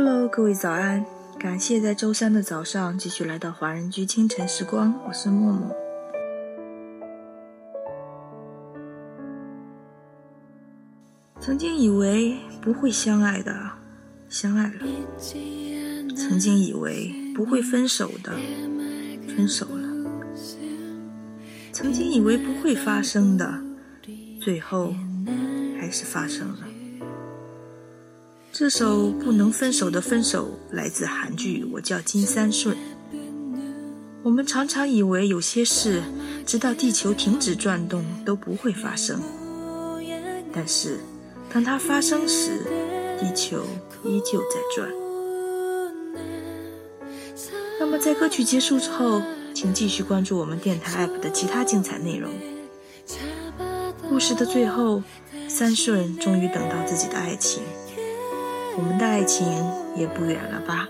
Hello，各位早安！感谢在周三的早上继续来到华人居清晨时光，我是默默。曾经以为不会相爱的，相爱了；曾经以为不会分手的，分手了；曾经以为不会发生的，最后还是发生了。这首不能分手的分手来自韩剧《我叫金三顺》。我们常常以为有些事直到地球停止转动都不会发生，但是当它发生时，地球依旧在转。那么在歌曲结束之后，请继续关注我们电台 APP 的其他精彩内容。故事的最后，三顺终于等到自己的爱情。我们的爱情也不远了吧？